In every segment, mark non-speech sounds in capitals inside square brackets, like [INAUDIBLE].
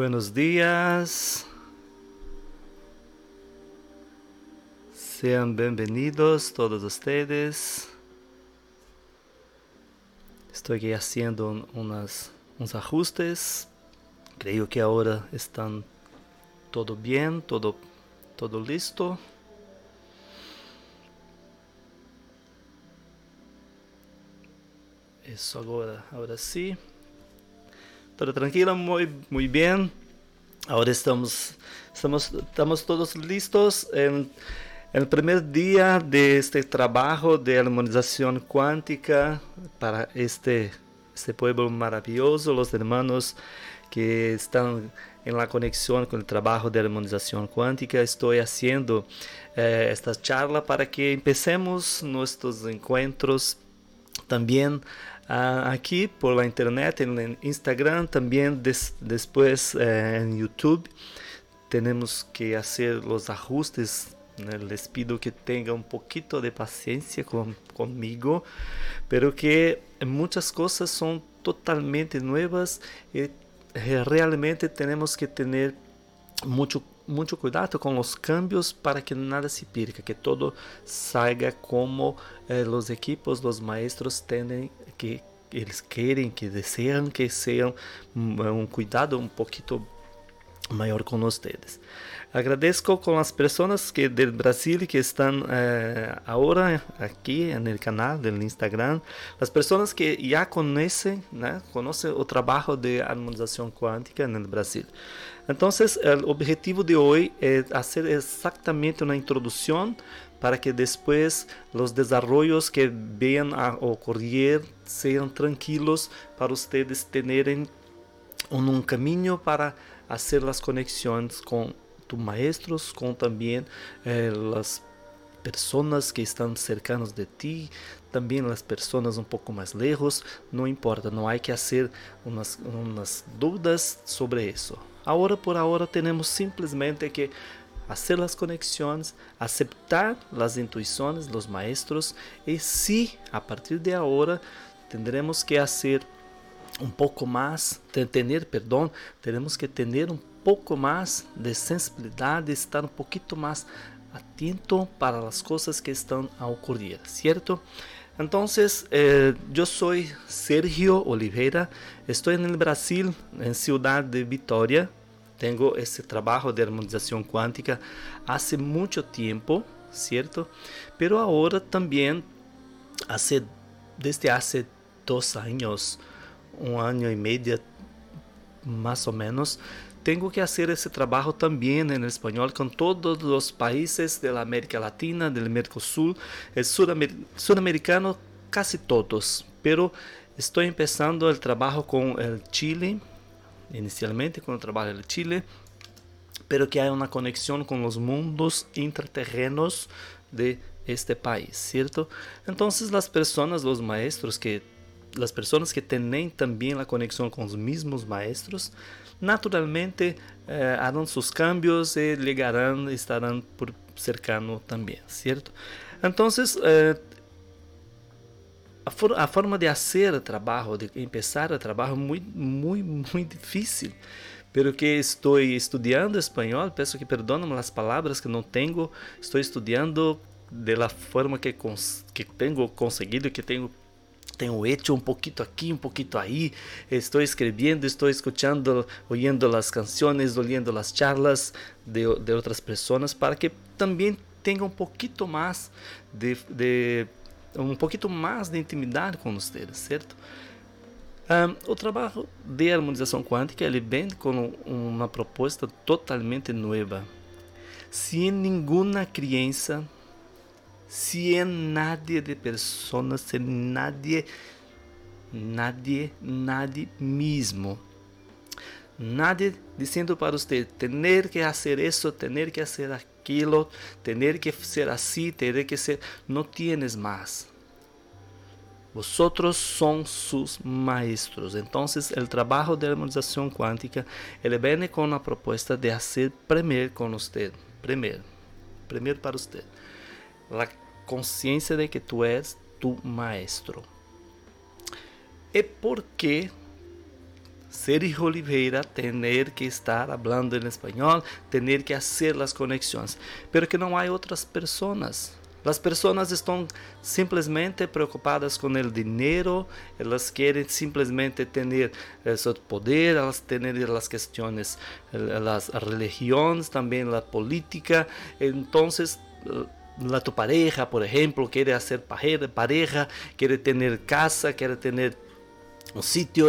Buenos días. Sean bienvenidos todos ustedes. Estoy aquí haciendo unas, unos ajustes. Creo que ahora están todo bien, todo, todo listo. Eso ahora sí. Todo tranquilo, muy, muy bien. Ahora estamos, estamos, estamos todos listos en el primer día de este trabajo de armonización cuántica para este, este pueblo maravilloso, los hermanos que están en la conexión con el trabajo de armonización cuántica. Estoy haciendo eh, esta charla para que empecemos nuestros encuentros también uh, aquí por la internet, en, Instagram, también des, después uh, en YouTube. Tenemos que hacer los ajustes. Les pido que tengan un poquito de paciencia con, conmigo, pero que muchas cosas son totalmente nuevas y realmente tenemos que tener mucho mucho cuidado con los cambios para que nada se pierda, que todo salga como eh, equipos, los maestros tienen que eles querem, que desejam que seja um, um cuidado um pouquinho maior com vocês. Agradeço com as pessoas que do Brasil que estão eh, agora aqui no canal do Instagram, as pessoas que já conhecem, né, conhecem o trabalho de harmonização quântica no Brasil. Então, o objetivo de hoje é fazer exatamente uma introdução para que depois os desenvolvimentos que venham a ocorrer sejam tranquilos para vocês terem um caminho para fazer as conexões com tus maestros, com também eh, as pessoas que estão cercanos de ti, também as pessoas um pouco mais lejos, não importa, não há que fazer umas, umas dúvidas sobre isso. Agora por agora temos simplesmente que fazer as conexões, aceitar as intuições dos maestros e se a partir de agora tendremos que fazer um pouco mais, ter, perdão, teremos que ter um pouco mais de sensibilidade, estar um pouquinho mais atento para as coisas que estão a ocorrer, certo? Então, eh, eu sou Sergio Oliveira, estou no Brasil, em Cidade de Vitória, tenho esse trabalho de harmonização quântica há muito tempo, certo? Pero agora também, hace, desde há dois anos, um ano e meio, mais ou menos, tenho que fazer esse trabalho também em espanhol com todos os países da América Latina, do Mercosul, sul-americano, quase todos. Pero estou começando o trabalho com o Chile inicialmente con el trabajo de Chile, pero que hay una conexión con los mundos intraterrenos de este país, ¿cierto? Entonces las personas, los maestros que las personas que tienen también la conexión con los mismos maestros, naturalmente eh, harán sus cambios y llegarán, estarán por cercano también, ¿cierto? Entonces, eh, a, for, a, forma de fazer o trabalho, de começar o trabalho, muito, muito, muito difícil. Pero que estou estudando espanhol, peço que perdonem as palavras que não tenho, estou estudando de la forma que, que tenho conseguido, que tenho tenho hecho um pouquinho aqui, um pouquinho aí. Estou escrevendo, estou escutando, ouvindo as canções, ouvindo as charlas de, de pessoas, para que também tenha um pouquinho mais de, de um pouquinho mais de intimidade com vocês, certo? Um, o trabalho de harmonização quântica ele vem com uma proposta totalmente nova. Sem nenhuma criança, sem nadie de pessoas, sem nadie, nadie, nadie mesmo. Nadie dizendo para você, ter que fazer isso, ter que fazer aquilo tener que ser así, tener que ser, no tienes más. Vosotros son sus maestros. Entonces, el trabajo de armonización cuántica, ele viene con la propuesta de hacer primer con usted, primer, primer para usted, la conciencia de que tú eres tu maestro. ¿Y por qué Sergio Oliveira tener que estar hablando en español, tener que hacer las conexiones, pero que no hay otras personas. Las personas están simplesmente preocupadas con el dinero, elas quieren simplemente tener ese poder, elas tener las cuestiones, las religiones, también la política. Entonces, la tu pareja, por ejemplo, quiere hacer pareja, quiere tener casa, quiere tener un sitio,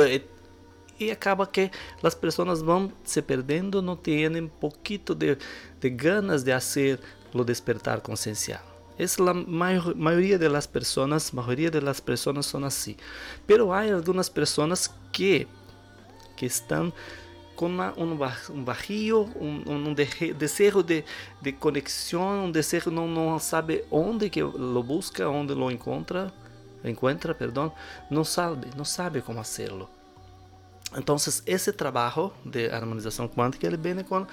y acaba que las personas van se perdiendo, no tienen poquito de, de ganas de hacer lo despertar conciencial. Es la mayor, mayoría de las personas, mayoría de las personas son así. Pero hay algunas personas que, que están con una, un, un vacío, un, un deseo de, de, conexión, un deseo no, no sabe dónde que lo busca, dónde lo encuentra, encuentra, perdón, no sabe, no sabe cómo hacerlo. Entonces, ese trabajo de armonización cuántica ele viene con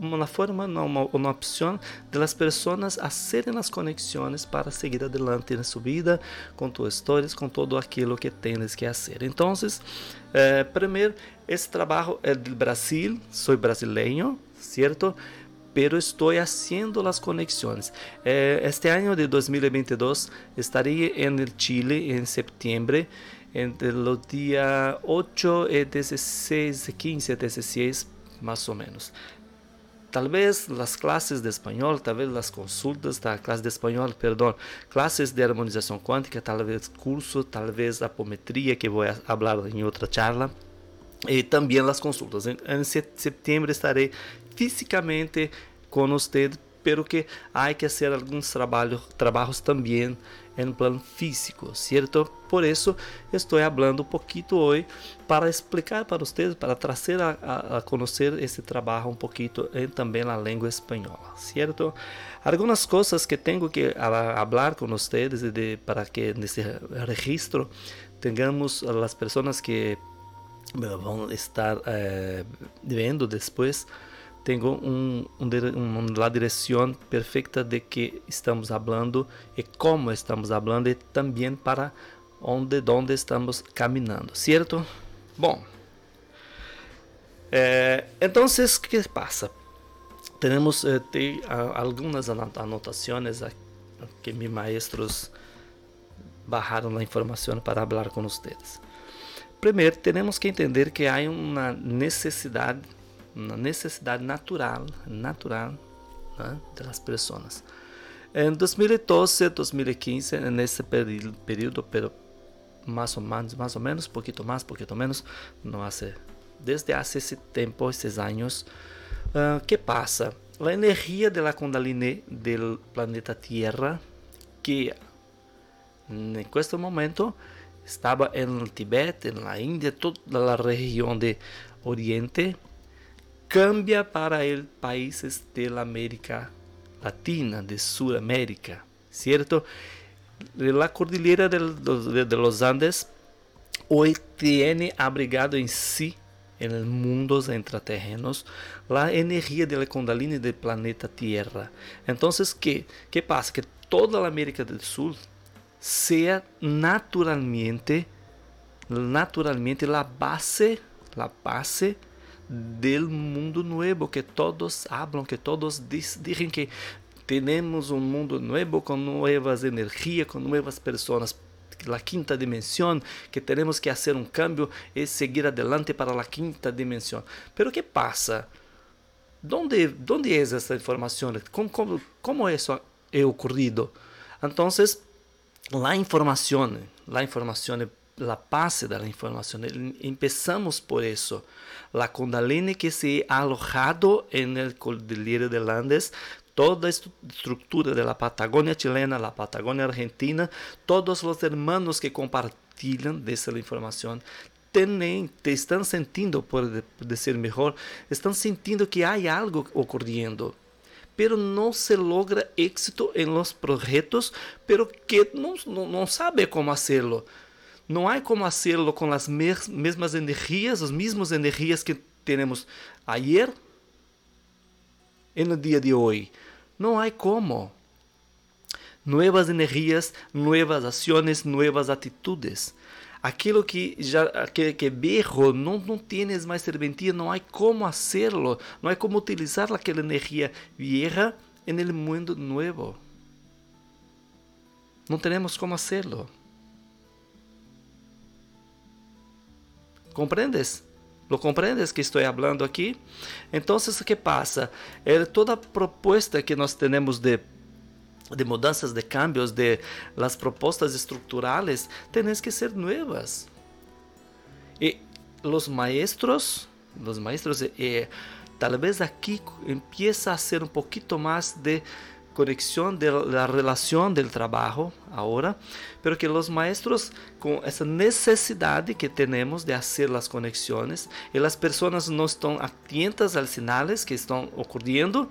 una forma, una, una opción de las personas hacerem as conexões para seguir adelante en su vida, con tus historias, con todo aquilo que tienes que hacer. Entonces, eh, primeiro, esse trabalho é do Brasil, sou brasileiro, certo? pero estoy haciendo las conexiones. Eh, este año de 2022 estaré en el Chile en septiembre entre los días 8 y 16, 15, 16 más o menos. Tal vez las clases de español, tal vez las consultas, la clase de español, perdón, clases de armonización cuántica, tal vez curso, tal vez apometría que voy a hablar en otra charla. Y también las consultas. En septiembre estaré físicamente con usted, pero que hay que hacer algunos trabajos, trabajos también en plano físico, ¿cierto? Por eso estoy hablando un poquito hoy para explicar para ustedes, para trazer a, a, a trabalho um pouquinho também na língua espanhola, ¿cierto? Algumas coisas que tenho que falar com vocês de, para que nesse registro tenhamos as pessoas que vão estar eh, vendo depois tenho um, um, uma direção perfeita de que estamos falando e como estamos falando e também para onde, onde estamos caminhando, certo? Bom, eh, então, o que passa? Temos eh, algumas anotações que meus maestros bajaram a informação para falar com vocês. Primeiro, temos que entender que há uma necessidade uma necessidade natural, natural né, das pessoas. Em 2012, 2015, nesse período, pero mais ou menos, mais ou menos, pouquinho mais, pouquinho menos, não hace, desde há esse tempo, esses anos, uh, que passa? A energia da Kundalini do planeta Terra, que em este momento estava no Tibete, na Índia, toda a região de Oriente, cambia para el países de la América Latina, de Sudamérica, ¿cierto? La cordillera de los, de, de los Andes hoy tiene abrigado en sí en el mundo intraterrenos la energía de la Kundalini del planeta Tierra. Entonces, ¿qué, qué pasa? Que toda la América del Sur sea naturalmente, naturalmente la base, la base del mundo nuevo que todos hablan, que todos dicen que tenemos un mundo nuevo con nuevas energías, con nuevas personas. La quinta dimensión, que tenemos que hacer un cambio y seguir adelante para la quinta dimensión. Pero ¿qué pasa? ¿Dónde, dónde es esta información? ¿Cómo, cómo, cómo eso ha ocurrido? Entonces, la información, la información la base de la información. Empezamos por eso. La Kundalini que se ha alojado en el de Andes, toda esta estructura de la Patagonia chilena, la Patagonia argentina, todos los hermanos que compartilhan de esa información tienen, te están sintiendo, por decir mejor, están sintiendo que hay algo ocurriendo pero não se logra éxito em los projetos, pero que não, não sabe como hacerlo. Não há como hacerlo com as mesmas energias, as mesmas energias que temos ayer no dia de hoje. Não há como. Novas energias, novas ações, novas atitudes. aquilo que já que, que viejo não não tienes mais serventia, não há como hacerlo, não há como utilizar aquela energia vieja en el mundo novo. Não temos como hacerlo. ¿Comprendes? ¿Lo comprendes que aqui? Então, o que passa? É toda proposta que nós temos de de mudanças, de cambios, de las propostas estruturales, tienes que ser nuevas. Y los maestros, los maestros, eh, tal vez aquí empieza a ser un poquito más de conexión de la relación del trabajo ahora, pero que los maestros con esa necesidad que tenemos de hacer las conexiones y las personas no están atentas a los señales que están ocurriendo,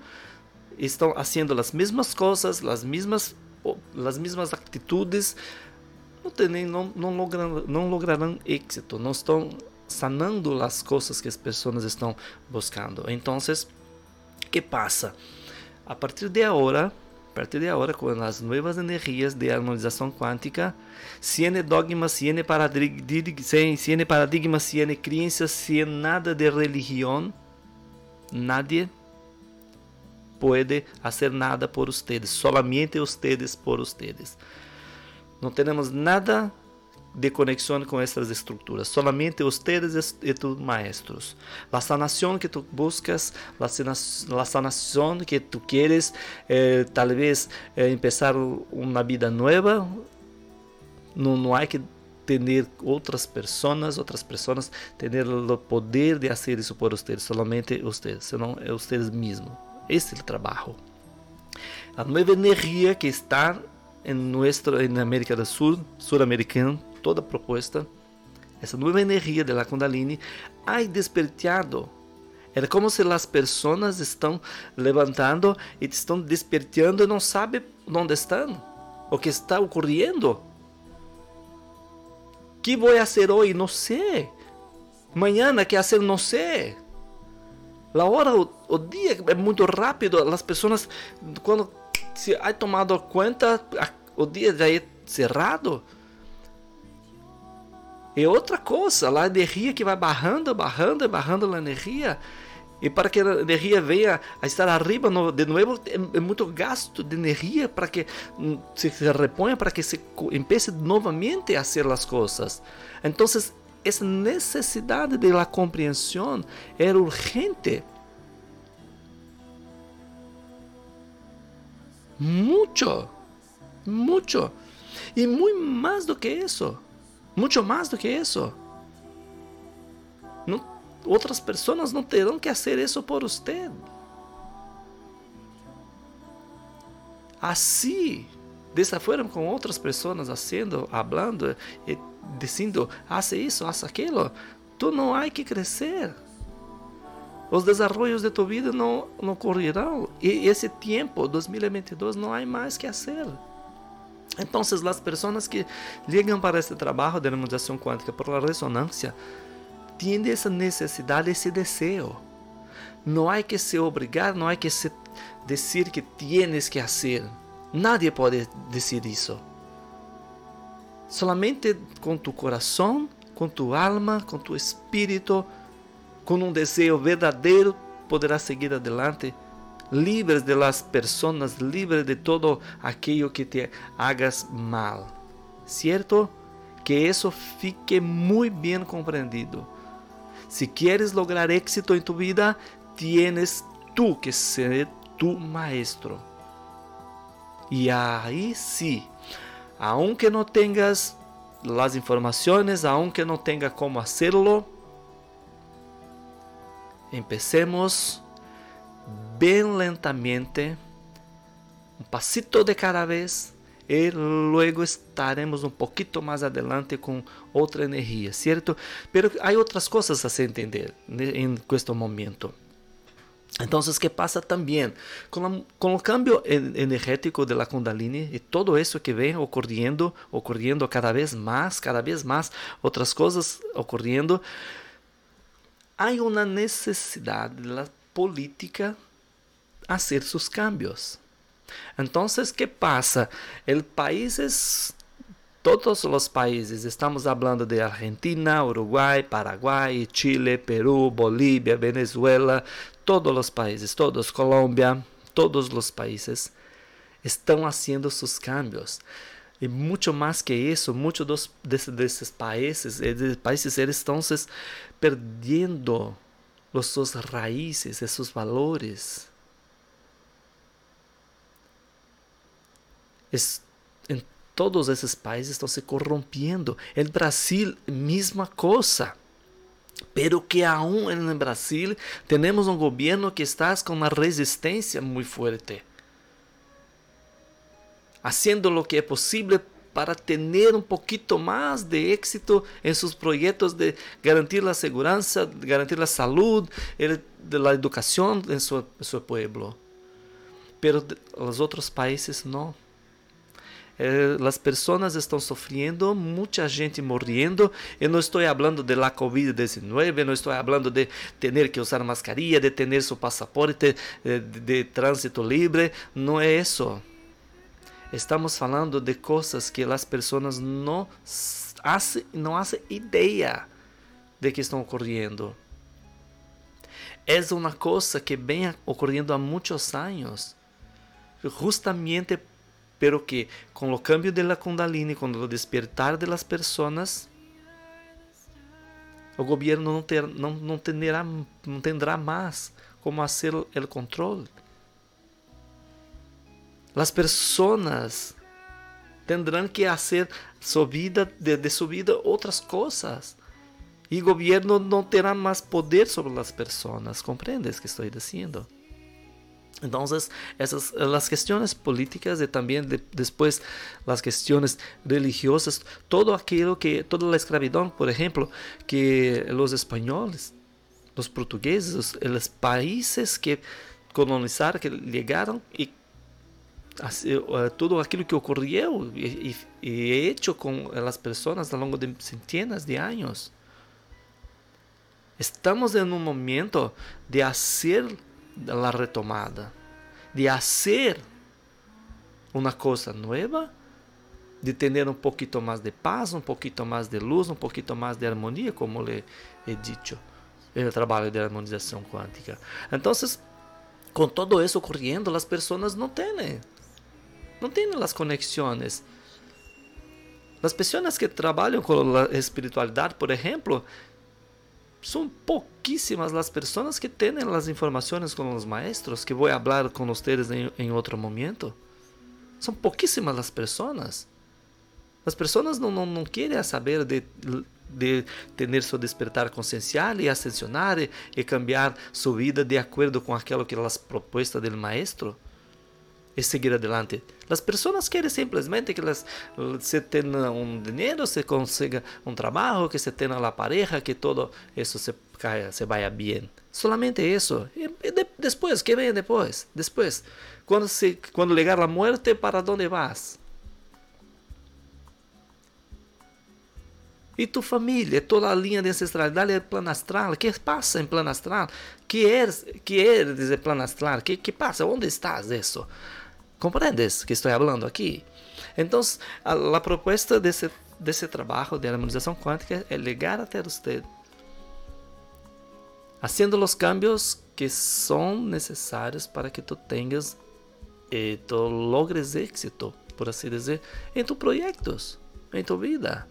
estão fazendo as mesmas coisas, as mesmas, as mesmas atitudes, não, tem, não, não, logran, não lograrão êxito, não estão sanando as coisas que as pessoas estão buscando. Então, o que passa? A partir de agora, a partir de agora, com as novas energias de harmonização quântica, se é dogma, se é paradigma, se paradigma, se crença, se é nada de religião, nadie puede hacer nada por ustedes, solamente ustedes por ustedes. Não temos nada de conexão com essas estruturas, solamente ustedes e tus maestros. La sanação que tu buscas, la, sanação que tu quieres, eh, tal eh, empezar uma vida nova, não, há que ter outras pessoas, outras pessoas ter o poder de fazer isso por ustedes, solamente ustedes, senão é ustedes mesmos. Esse é o trabalho. A nova energia que está em nuestro, em América do Sul, sul-americano, toda proposta, essa nova energia da Kundalini ha despertado. É como se as pessoas estão levantando e estão despertando e não sabem onde estão, o que está ocorrendo. Que vou fazer hoje? Não sei. Amanhã, que fazer? Não sei. A hora, o, o, dia é muito rápido. As pessoas, quando se ha tomado conta, o dia já é cerrado. E outra coisa, a energia que vai barrando, barrando, barrando a energia. E para que a energia venha a estar arriba no, de novo, é, é, muito gasto de energia para que hum, se, se reponha, para que se empiece novamente a fazer as coisas. Então, essa necessidade de la compreensão era urgente. Muito, muito. E muito mais do que isso. Muito mais do que isso. Não, outras pessoas não terão que fazer isso por você. Assim, dessa forma com outras pessoas fazendo, falando e dizendo, hace isso, hace aquilo, tu não há que crescer. Os desenvolvimentos de tu vida não, não ocorrerão. E esse tempo, 2022, não há mais que fazer. Então, as pessoas que ligam para este trabalho de harmonização quântica por la ressonância têm essa necessidade, esse desejo. Não há que se obrigar, não há que se dizer que tienes que fazer. Nadie pode dizer isso. Solamente com tu coração, com tu alma, com tu espírito, com um desejo verdadeiro, poderás seguir adelante, livres de las personas, livres de todo aquello que te hagas mal. ¿Cierto? Que isso fique muito bem compreendido. Si quieres lograr éxito en tu vida, tienes tú que ser tu maestro. Y ahí sí, aunque no tengas las informaciones, aunque no tenga cómo hacerlo, empecemos bem lentamente, um passito de cada vez, e logo estaremos um pouquinho mais adelante com outra energia, certo? Pero há outras coisas a se entender em este momento. Então, o que passa também com, o cambio energético de la Kundalini e todo isso que vem ocorrendo, ocorrendo cada vez mais, cada vez mais, outras coisas ocorrendo, há uma necessidade da política hacer sus cambios. Entonces, ¿qué pasa? El países todos os países, estamos falando de Argentina, Uruguai, Paraguai, Chile, Peru, Bolívia, Venezuela, todos os países, todos, Colômbia, todos os países estão fazendo seus cambios. E muito mais que isso, muitos desses, países, esses países eles estão se perdendo as suas raízes, os seus valores. Es, em todos esses países estão se corrompendo. El Brasil, mesma coisa. Pero que aún en Brasil temos um governo que está com uma resistência muito forte haciendo lo que es posible para tener un poquito más de éxito en sus proyectos de garantir la seguridad, garantir la salud, de la educación en su, pueblo. Pero los otros países no. Eh, las personas están sufriendo, mucha gente muriendo. Eu não estou falando de la COVID-19, não estou falando de tener que usar mascarilla, de tener su pasaporte de, de, de trânsito livre. Não é isso. Estamos falando de coisas que as pessoas não hacen, não hacen ideia de que estão ocorrendo. É uma coisa que vem ocorrendo há muitos anos, justamente pero que com o cambio de la Kundalini, com o despertar de las o governo não, ter, não, não, terá, não terá mais como fazer o controle. Las personas tendrán que hacer su vida, de, su vida otras cosas. Y el gobierno no terá más poder sobre las personas. ¿Comprendes que estoy diciendo? Entonces, esas las cuestiones políticas y también de, después las cuestiones religiosas, todo aquello que, toda la esclavitud, por ejemplo, que los españoles, los portugueses, los países que colonizaron, que llegaron y eh, tudo aquilo que ocorreu e, e, hecho com as pessoas ao longo de centenas de anos. Estamos em um momento de fazer a retomada, de fazer uma coisa nova, de ter um pouquinho mais de paz, um pouquinho mais de luz, um pouquinho mais de harmonia, como lhe he dicho, no trabalho de harmonização quântica. Então, com todo isso ocorrendo, as pessoas não têm não tem as conexões. As pessoas que trabalham com a espiritualidade, por exemplo, são pouquíssimas as pessoas que têm as informações com os maestros, que vou falar com vocês em, em outro momento. São pouquíssimas as pessoas. As pessoas não, não, não querem saber de, de ter seu despertar consciencial e ascensionar e, e cambiar sua vida de acordo com aquilo que as propostas do maestro e seguir adelante. As pessoas querem simplesmente que las, se tenha um dinheiro, se consiga um trabalho, que se tenha a pareja, que todo isso se, se vaya bem. Solamente isso. E de, depois, que vem depois? Depois, quando, se, quando chegar a morte, para onde vas? E tu família, toda a linha de ancestralidade é plano astral. O que passa em plano astral? Que é, que é dizer plano astral? Que, que passa? Onde estás isso? ¿Comprendes que estou falando aqui? Então, a, a proposta desse, desse trabalho de harmonização quântica é ligar até você, haciendo os cambios que são necessários para que tu tenhas e tu logres éxito, por assim dizer, em tus projetos, em tu vida.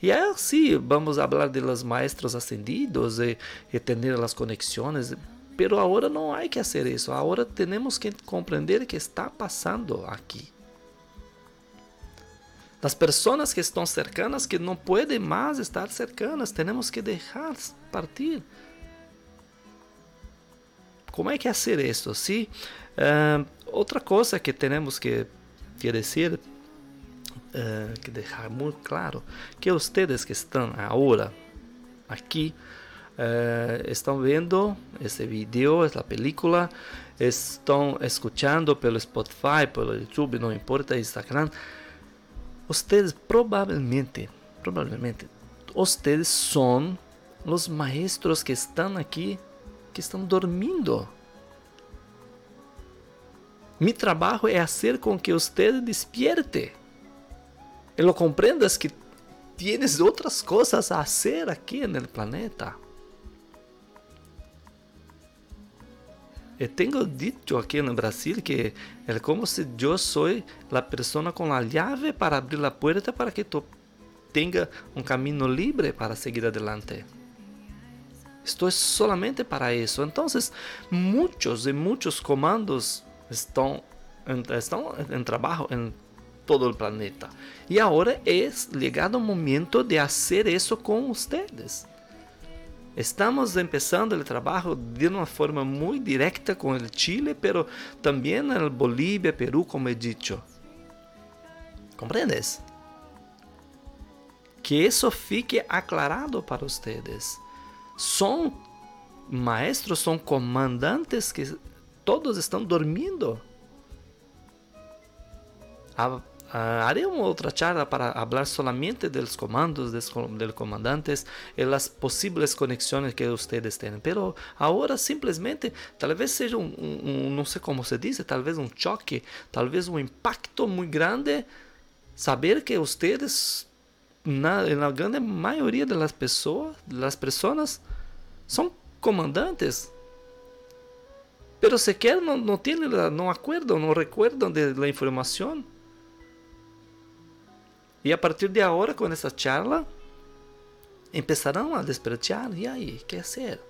E aí sim, vamos falar de los maestros ascendidos e, e ter as conexões Pero agora não há que fazer isso. Agora temos que compreender que está passando aqui. As pessoas que estão cercanas, que não podem mais estar cercanas, temos que deixar partir. Como é que fazer isso? Sim. Uh, outra coisa que temos que, que dizer, uh, que deixar muito claro, que vocês que estão agora aqui eh, estão vendo esse vídeo, essa película, estão escutando pelo Spotify, pelo YouTube, não importa, Instagram, vocês provavelmente, provavelmente, vocês são os maestros que estão aqui, que estão dormindo. Mi trabalho é fazer com que você despierte. y lo comprendas que tienes otras cosas a hacer aquí en el planeta. Eu tenho dito aqui no Brasil que é como se eu sou a pessoa com a chave para abrir a porta para que tu tenha um caminho livre para seguir adelante. Estou solamente para isso. Então, muitos e muitos comandos estão estão em trabalho em todo o planeta. E agora é chegado o momento de fazer isso com vocês. Estamos empezando el trabajo de una forma muy directa con el Chile, pero también en el Bolivia, Perú, como he dicho. ¿Comprendes? Que eso fique aclarado para ustedes. Son maestros, son comandantes que todos están durmiendo. Uh, haré uma outra charla para falar solamente dos comandos, dos, dos comandantes e das possíveis conexões que vocês têm. Pero agora simplesmente, talvez seja um, um, um, não sei como se diz, talvez um choque, talvez um impacto muito grande saber que vocês, na, na grande maioria das pessoas, das pessoas, são comandantes. Pero sequer não, não têm, não acuerdan, não recuerdan de la informação. E a partir de agora, com essa charla, empezarão a despertar. E aí, que ser?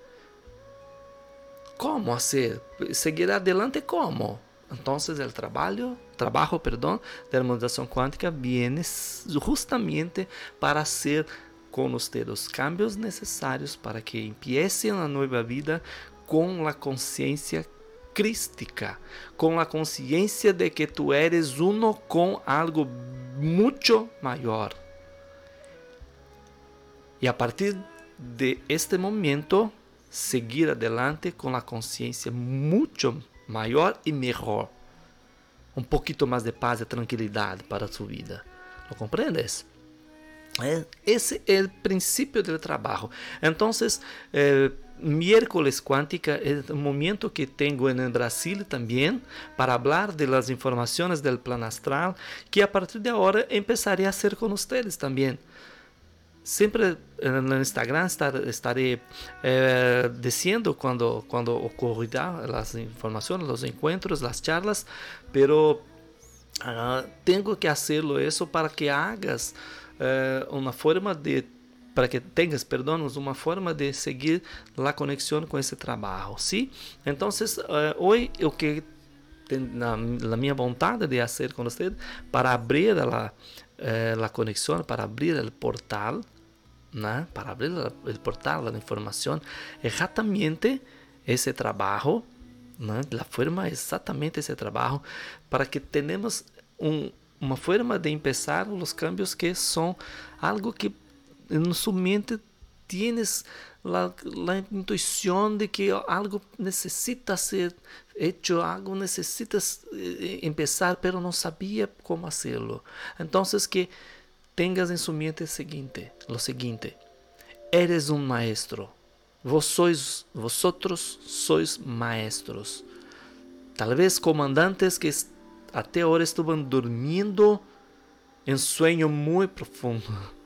Como fazer? Seguir adelante como? Então, o trabalho, trabalho, perdão, de harmonização quântica viene justamente para ser com os cambios necessários para que empiece uma nova vida com a consciência crística, com a consciência de que tu eres uno com algo muito maior. E a partir de este momento, seguir adelante com a consciência muito maior e melhor. Um pouquinho mais de paz e tranquilidade para a sua vida. Lo compreendes? Esse é o princípio do trabalho. Então, eh, miércoles cuántica es un momento que tengo en el Brasil también para hablar de las informaciones del plan astral que a partir de ahora empezaré a hacer con ustedes también. Siempre en el Instagram estaré eh, diciendo cuando, cuando ocurrirá las informaciones, los encuentros, las charlas, pero uh, tengo que hacerlo eso para que hagas uh, una forma de para que tenhas, perdão, uma forma de seguir a conexão com esse trabalho, sim? Então, uh, hoje o que na, na minha vontade de fazer com você para abrir a, eh, conexão, para abrir o portal, né? para abrir o portal da informação, exatamente esse trabalho, né? a forma exatamente esse trabalho, para que tenhamos um, uma forma de começar os cambios que são algo que en su mente tienes la, la, intuición de que algo necesita ser hecho, algo necesitas eh, empezar, pero no sabía cómo hacerlo. Entonces que tengas en su mente el siguiente, lo siguiente, eres un maestro. Vos sois, vosotros sois maestros. Tal vez comandantes que até ahora estaban durmiendo en sueño muy profundo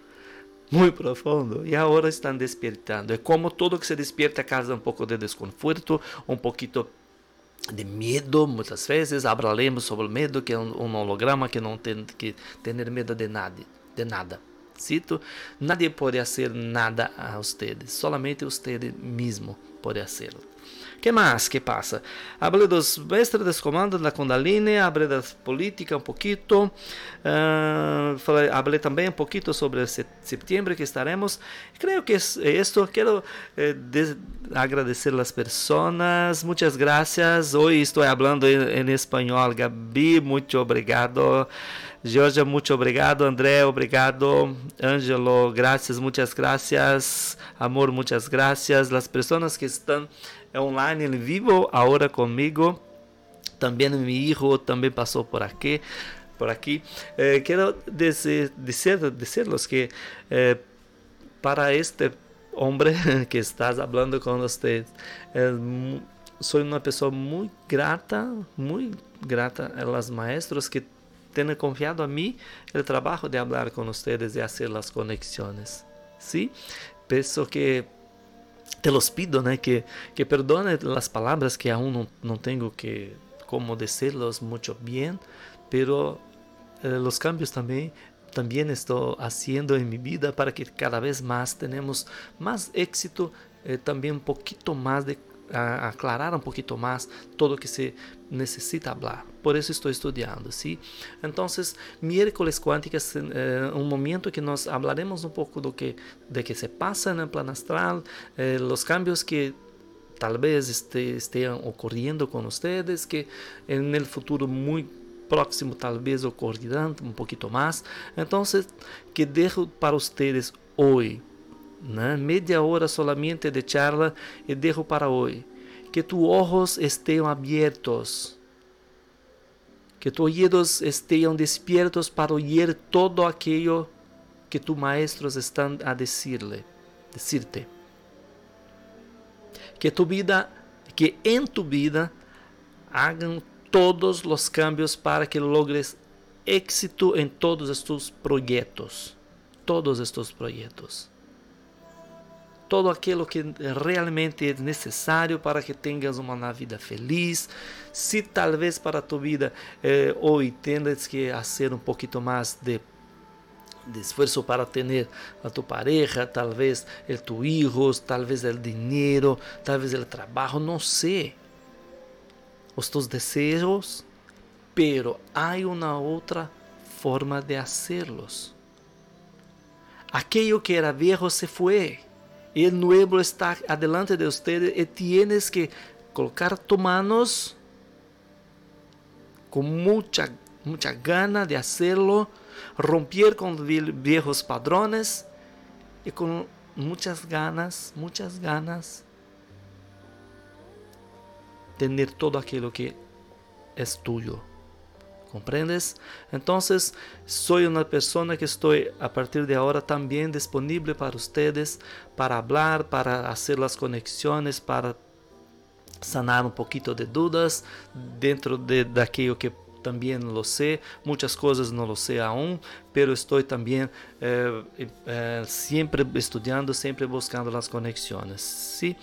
muito profundo e agora estão despertando. É como todo que se despierta causa um pouco de desconforto, um pouquinho de medo, muitas vezes. Hablaremos sobre o medo, que é um, um holograma que não tem que ter medo de nada, de nada. Cito, nadie pode fazer nada a ustedes, solamente usted mesmo pode fazê-lo. Que mais que passa? Hablé dos mestres dos comandos da Kundalini, hablé da política um pouquinho, uh, hablé também um pouquinho sobre setembro que estaremos. Creio que é isto. Quero eh, agradecer as pessoas. Muitas graças. Hoje estou falando em, em espanhol. Gabi, muito obrigado. Georgia, muito obrigado. André, obrigado. Ângelo, graças, muitas graças. Amor, muitas graças. As pessoas que estão online en vivo ahora conmigo. También mi hijo también pasó por aquí. Por aquí. Eh, quiero decir, decirlos que eh, para este hombre [LAUGHS] que estás hablando con usted, eh, soy una persona muy grata, muy grata a maestros que tienen confiado a mí el trabajo de hablar con ustedes y hacer las conexiones. ¿Sí? Pienso que te los pido, ¿no? que, que perdone las palabras que aún no, no tengo que como decirlos mucho bien, pero eh, los cambios también también estoy haciendo en mi vida para que cada vez más tenemos más éxito, eh, también un poquito más de aclarar um pouquinho mais todo que se necessita falar. Por isso estou estudando, sim? Então, miércoles quântica é um momento que nós falaremos um pouco do que de que se passa no plano astral, eh, os cambios que talvez este, estejam ocorrendo com vocês, que no futuro muito próximo talvez ocorrerão um pouquinho mais. Então, que deixo para vocês hoje né? media hora solamente de charla e dejo para hoje. Que tus ojos estén abiertos, que tus oídos estén despiertos para oír todo aquello que tus maestros están a decirle, decirte. Que tu vida, que en tu vida hagan todos los cambios para que logres éxito en todos estos proyectos, todos estos proyectos todo aquilo que realmente é necessário para que tenhas uma vida feliz. Se talvez para tu vida eh, hoje tenhas que fazer um pouquinho mais de de esforço para ter a tu pareja, talvez el tu hijos, talvez el dinheiro, talvez el trabalho, não sei. Os tus desejos, pero há uma outra forma de hacerlos. Aquello que era viejo se foi el nuevo está adelante de ustedes y tienes que colocar tus manos con mucha, mucha gana de hacerlo, romper con viejos padrones y con muchas ganas, muchas ganas, tener todo aquello que es tuyo. ¿Comprendes? Entonces, soy una persona que estoy a partir de ahora también disponible para ustedes, para hablar, para hacer las conexiones, para sanar un poquito de dudas dentro de, de que también lo sé, muchas cosas no lo sé aún, pero estoy también eh, eh, siempre estudiando, siempre buscando las conexiones. ¿sí?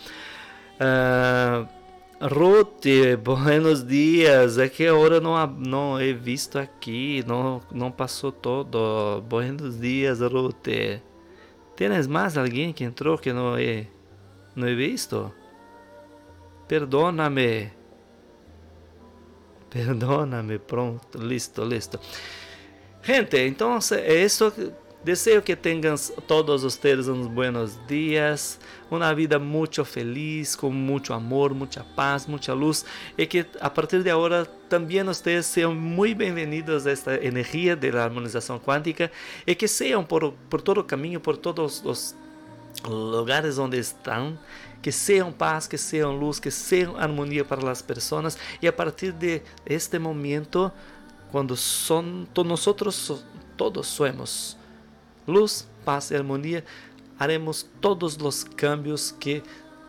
Uh, Ruth, buenos dias. É que a hora não, não he visto aqui, não, não passou todo. Buenos dias, Ruth. Tens mais alguém que entrou que não he, não he visto? Perdóname. Perdóname, pronto, listo, listo. Gente, então é isso Deseo que tengan todos ustedes unos buenos días, una vida mucho feliz, con mucho amor, mucha paz, mucha luz, y que a partir de ahora también ustedes sean muy bienvenidos a esta energía de la armonización cuántica y que sean por, por todo camino, por todos los lugares donde están, que sean paz, que sean luz, que sean armonía para las personas y a partir de este momento, cuando son todos somos luz, paz e harmonia, haremos todos os cambios que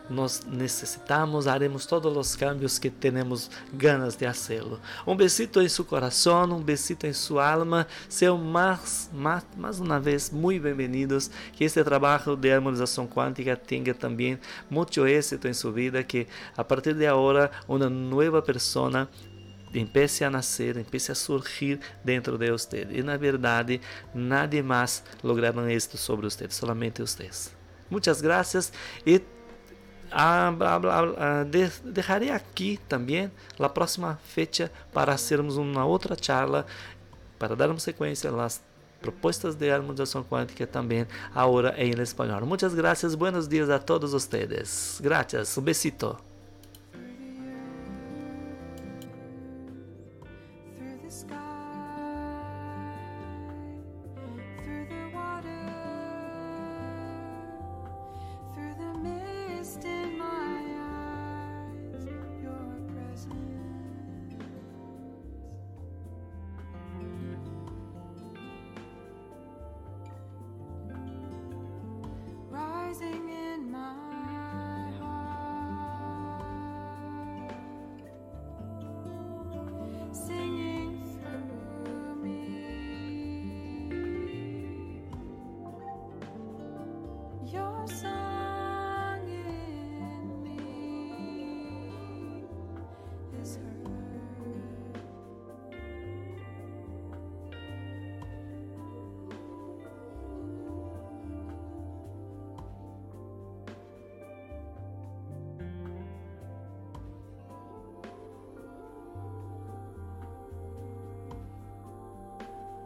nós necessitamos, haremos todos os cambios que temos ganas de hacerlo. Um besito em seu coração, um besito em sua alma. Sejam mais, mais, mais uma vez muito bem-vindos. Que este trabalho de harmonização quântica tenha também muito êxito em sua vida. Que a partir de agora, uma nova pessoa empiece a nascer, empiece a surgir dentro de usted. E na verdade, nadie mais lograram isto sobre usted, solamente ustedes. Muitas graças e ah, bla, bla, bla, de, dejaré aqui também a próxima fecha para fazermos uma outra charla para darmos sequência às propostas de harmonização quântica também agora em espanhol. Muitas graças, buenos dias a todos ustedes. Gracias, um besito.